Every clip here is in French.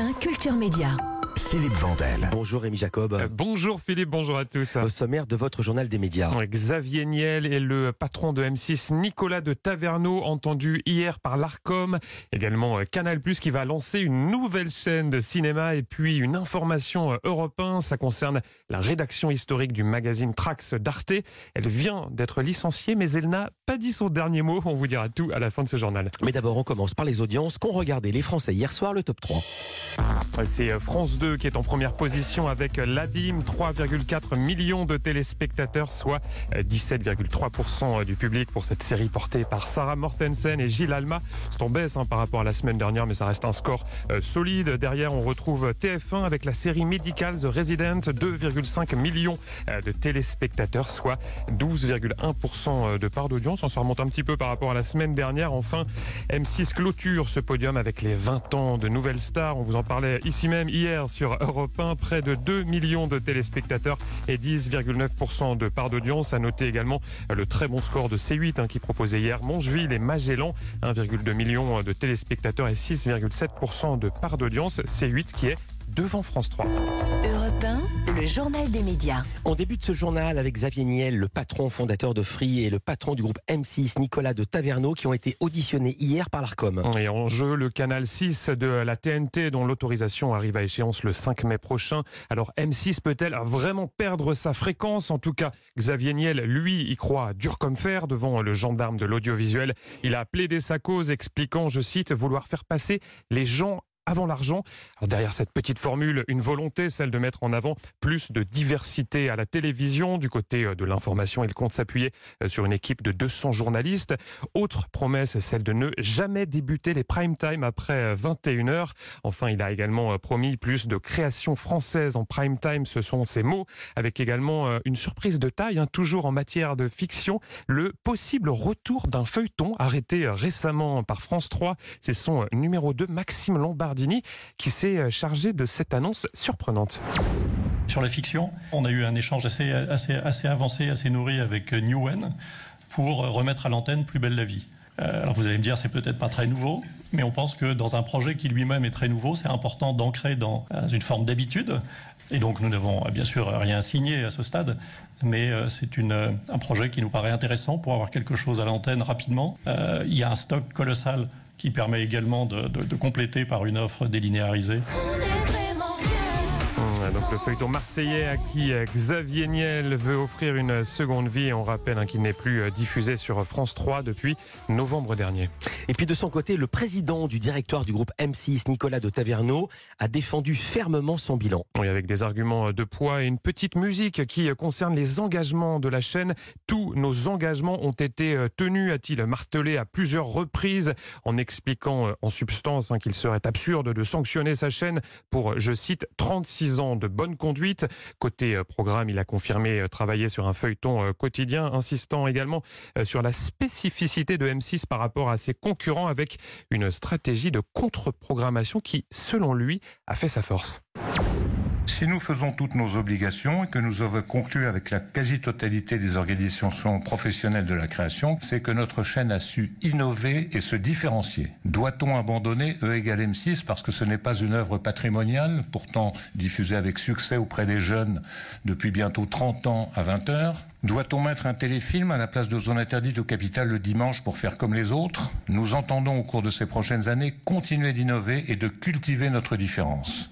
1 Culture Média. Philippe Vandel. Bonjour Rémi Jacob. Euh, bonjour Philippe, bonjour à tous. Au sommaire de votre journal des médias. Xavier Niel et le patron de M6, Nicolas de Taverneau, entendu hier par l'ARCOM. Également euh, Canal Plus qui va lancer une nouvelle chaîne de cinéma et puis une information euh, européenne. Ça concerne la rédaction historique du magazine Trax d'Arte. Elle vient d'être licenciée, mais elle n'a pas dit son dernier mot. On vous dira tout à la fin de ce journal. Mais d'abord, on commence par les audiences qu'ont regardé les Français hier soir, le top 3. C'est France 2 qui est en première position avec l'Abîme, 3,4 millions de téléspectateurs, soit 17,3% du public pour cette série portée par Sarah Mortensen et Gilles Alma. C'est en baisse hein, par rapport à la semaine dernière, mais ça reste un score euh, solide. Derrière, on retrouve TF1 avec la série Medical The Resident, 2,5 millions euh, de téléspectateurs, soit 12,1% de part d'audience. On se remonte un petit peu par rapport à la semaine dernière. Enfin, M6 clôture ce podium avec les 20 ans de nouvelles stars. On vous en parlait ici même hier sur Europe 1, près de 2 millions de téléspectateurs et 10,9% de part d'audience. À noter également le très bon score de C8 hein, qui proposait hier Mongeville et Magellan, 1,2 million de téléspectateurs et 6,7% de part d'audience. C8 qui est devant France 3. Europe 1, le journal des médias. On débute ce journal avec Xavier Niel, le patron fondateur de Free et le patron du groupe M6, Nicolas de Taverneau, qui ont été auditionnés hier par l'ARCOM. Et en jeu, le canal 6 de la TNT, dont l'autorisation arrive à échéance le 5 mai prochain. Alors M6 peut-elle vraiment perdre sa fréquence? En tout cas, Xavier Niel, lui, y croit dur comme fer devant le gendarme de l'audiovisuel. Il a plaidé sa cause, expliquant, je cite, vouloir faire passer les gens avant l'argent. derrière cette petite formule, une volonté, celle de mettre en avant plus de diversité à la télévision. Du côté euh, de l'information, il compte s'appuyer euh, sur une équipe de 200 journalistes. Autre promesse, celle de ne jamais débuter les prime time après 21h. Euh, enfin, il a également promis plus de créations françaises en prime time, ce sont ses mots, avec également une surprise de taille, hein, toujours en matière de fiction, le possible retour d'un feuilleton arrêté récemment par France 3. C'est son numéro 2, Maxime Qui s'est euh, chargé de cette annonce surprenante. Sur la fiction, on a eu un échange assez, assez, assez avancé, assez nourri avec euh, Newen pour euh, remettre à l'antenne Plus belle la vie. Alors vous allez me dire, c'est peut-être pas très nouveau, mais on pense que dans un projet qui lui-même est très nouveau, c'est important d'ancrer dans une forme d'habitude. Et donc nous n'avons bien sûr rien signé à ce stade, mais c'est un projet qui nous paraît intéressant pour avoir quelque chose à l'antenne rapidement. il y a un stock colossal qui permet également de, compléter par une offre délinéarisée donc le feuilleton marseillais à qui euh, Xavier Niel veut offrir une seconde vie. on rappelle hein, qu'il n'est plus euh, diffusé sur France 3 depuis novembre dernier. Et puis de son côté, le président du directoire du groupe M6, Nicolas de Taverneau, a défendu fermement son bilan. Oui, avec des arguments de poids et une petite musique qui concerne les engagements de la chaîne. Tous nos engagements ont été euh, tenus, a-t-il martelé à plusieurs reprises, en expliquant en substance hein, qu'il serait absurde de sanctionner sa chaîne pour, je cite, 36 ans de bonne conduite. Côté euh, programme, il a confirmé euh, travailler sur un feuilleton euh, quotidien, insistant également sur la spécificité de M6 par rapport à ses concurrents avec une stratégie de contre-programmation qui, selon lui, a fait sa force. Si nous faisons toutes nos obligations et que nous avons conclu avec la quasi-totalité des organisations professionnelles de la création, c'est que notre chaîne a su innover et se différencier. Doit-on abandonner E égale M6 parce que ce n'est pas une œuvre patrimoniale, pourtant diffusée avec succès auprès des jeunes depuis bientôt 30 ans à 20 heures? Doit-on mettre un téléfilm à la place de Zone Interdite au Capital le dimanche pour faire comme les autres? Nous entendons au cours de ces prochaines années continuer d'innover et de cultiver notre différence.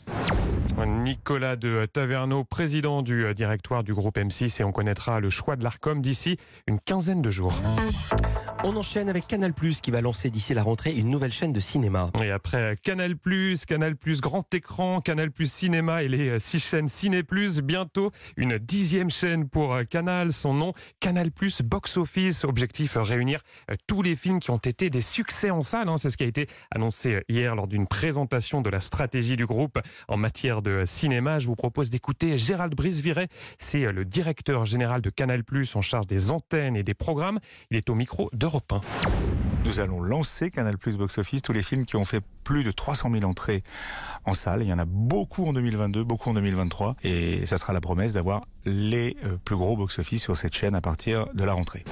Nicolas de Taverneau, président du euh, directoire du groupe M6 et on connaîtra le choix de l'ARCOM d'ici une quinzaine de jours. On enchaîne avec Canal+, qui va lancer d'ici la rentrée une nouvelle chaîne de cinéma. Et après Canal+, Canal+, grand écran, Canal+, cinéma et les euh, six chaînes Ciné+, bientôt une dixième chaîne pour euh, Canal, son nom Canal+, Box Office, objectif réunir tous les films qui ont été des succès en salle, hein. c'est ce qui a été annoncé hier lors d'une présentation de la stratégie du groupe en matière de cinéma. Je vous propose d'écouter Gérald Briseviret. C'est euh, le directeur général de Canal+, en charge des antennes et des programmes. Il est au micro d'Europe 1. Nous allons lancer Canal Box Office, tous les films qui ont fait plus de 300 000 entrées en salle. Il y en a beaucoup en 2022, beaucoup en 2023. Et ça sera la promesse d'avoir les euh, plus gros box office sur cette chaîne à partir de la rentrée.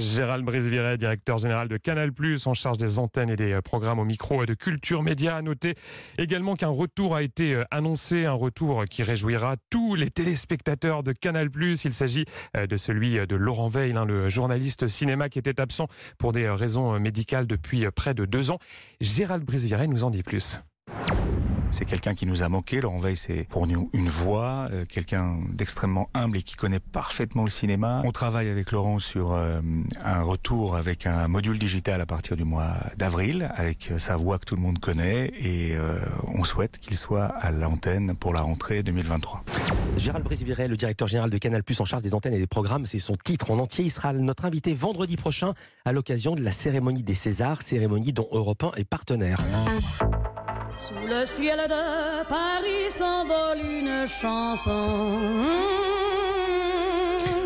Gérald Brisviret, directeur général de Canal+, en charge des antennes et des euh, programmes au micro de Culture Média. A noté également qu'un retour a été euh, annoncé, un retour qui réjouira tous les téléspectateurs de Canal+. Il s'agit euh, de celui de Laurent Veil, hein, le journaliste cinéma qui était absent pour des raisons médicales depuis près de deux ans. Gérald Brisviret nous en dit plus. C'est quelqu'un qui nous a manqué. Laurent Veil, c'est pour nous une voix, euh, quelqu'un d'extrêmement humble et qui connaît parfaitement le cinéma. On travaille avec Laurent sur euh, un retour avec un module digital à partir du mois d'avril, avec euh, sa voix que tout le monde connaît, et on souhaite qu'il soit à l'antenne pour la rentrée 2023. Gérald Brésiviret, le directeur général de Canal+, en charge des antennes et des programmes, c'est son titre en entier. Il sera notre invité vendredi prochain à l'occasion de la cérémonie des Césars, cérémonie dont Europe 1 est partenaire. Le ciel de Paris s'envole une chanson.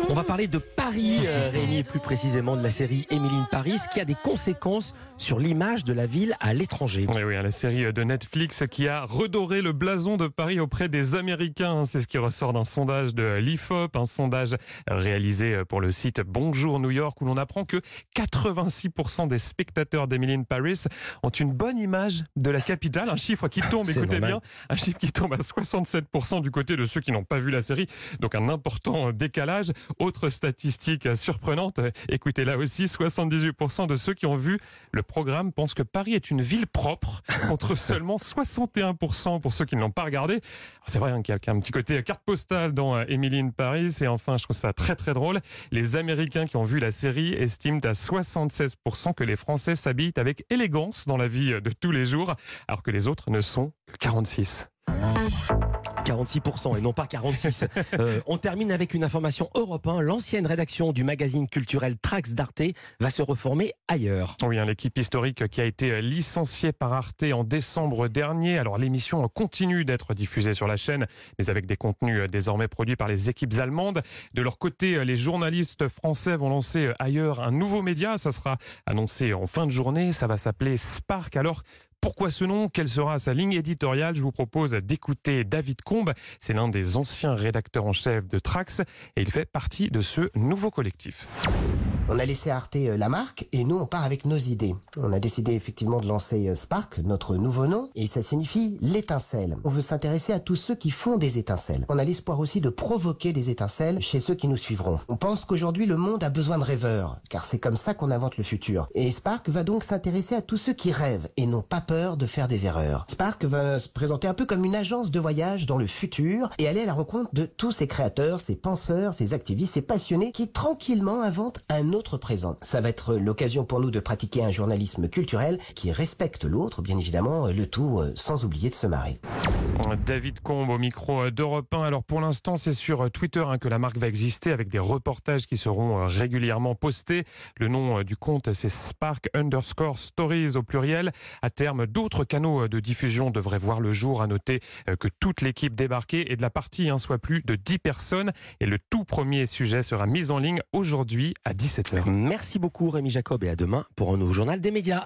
On va parler de Paris, euh, Rémi, et plus précisément de la série Émilie Paris, qui a des conséquences sur l'image de la ville à l'étranger. Oui, oui, hein, la série de Netflix qui a redoré le blason de Paris auprès des Américains. C'est ce qui ressort d'un sondage de l'IFOP, un sondage réalisé pour le site Bonjour New York, où l'on apprend que 86% des spectateurs d'Emily Paris ont une bonne image de la capitale. Un chiffre qui tombe, écoutez bien, un chiffre qui tombe à 67% du côté de ceux qui n'ont pas vu la série. Donc un important décalage. Autre statistique surprenante, écoutez là aussi, 78% de ceux qui ont vu le programme pensent que Paris est une ville propre, contre seulement 61% pour ceux qui ne l'ont pas regardé. C'est vrai hein, qu'il y a un petit côté carte postale dans Emily Paris. Et enfin, je trouve ça très très drôle. Les Américains qui ont vu la série estiment à 76% que les Français s'habillent avec élégance dans la vie de tous les jours, alors que les autres ne sont que 46%. 46% et non pas 46. Euh, on termine avec une information européenne. L'ancienne rédaction du magazine culturel Trax d'Arte va se reformer ailleurs. Oui, hein, l'équipe historique qui a été licenciée par Arte en décembre dernier. Alors l'émission continue d'être diffusée sur la chaîne, mais avec des contenus désormais produits par les équipes allemandes. De leur côté, les journalistes français vont lancer ailleurs un nouveau média. Ça sera annoncé en fin de journée. Ça va s'appeler Spark. Alors pourquoi ce nom Quelle sera sa ligne éditoriale Je vous propose d'écouter David Combe. C'est l'un des anciens rédacteurs en chef de Trax et il fait partie de ce nouveau collectif. On a laissé Arte euh, la marque et nous on part avec nos idées. On a décidé effectivement de lancer euh, Spark, notre nouveau nom, et ça signifie l'étincelle. On veut s'intéresser à tous ceux qui font des étincelles. On a l'espoir aussi de provoquer des étincelles chez ceux qui nous suivront. On pense qu'aujourd'hui le monde a besoin de rêveurs, car c'est comme ça qu'on invente le futur. Et Spark va donc s'intéresser à tous ceux qui rêvent et n'ont pas peur de faire des erreurs. Spark va se présenter un peu comme une agence de voyage dans le futur et aller à la rencontre de tous ces créateurs, ces penseurs, ces activistes, ces passionnés qui tranquillement inventent un autre présent. Ça va être l'occasion pour nous de pratiquer un journalisme culturel qui respecte l'autre, bien évidemment, le tout euh, sans oublier de se marrer. David Combe au micro d'Europe 1. Alors pour l'instant, c'est sur Twitter hein, que la marque va exister avec des reportages qui seront euh, régulièrement postés. Le nom euh, du compte, c'est Spark underscore Stories au pluriel. À terme, d'autres canaux de diffusion devraient voir le jour. À noter que toute l'équipe débarquée et de la partie hein, soit plus de 10 personnes. Et le tout premier sujet sera mis en ligne aujourd'hui à 17h. Merci beaucoup Rémi Jacob et à demain pour un nouveau journal des médias.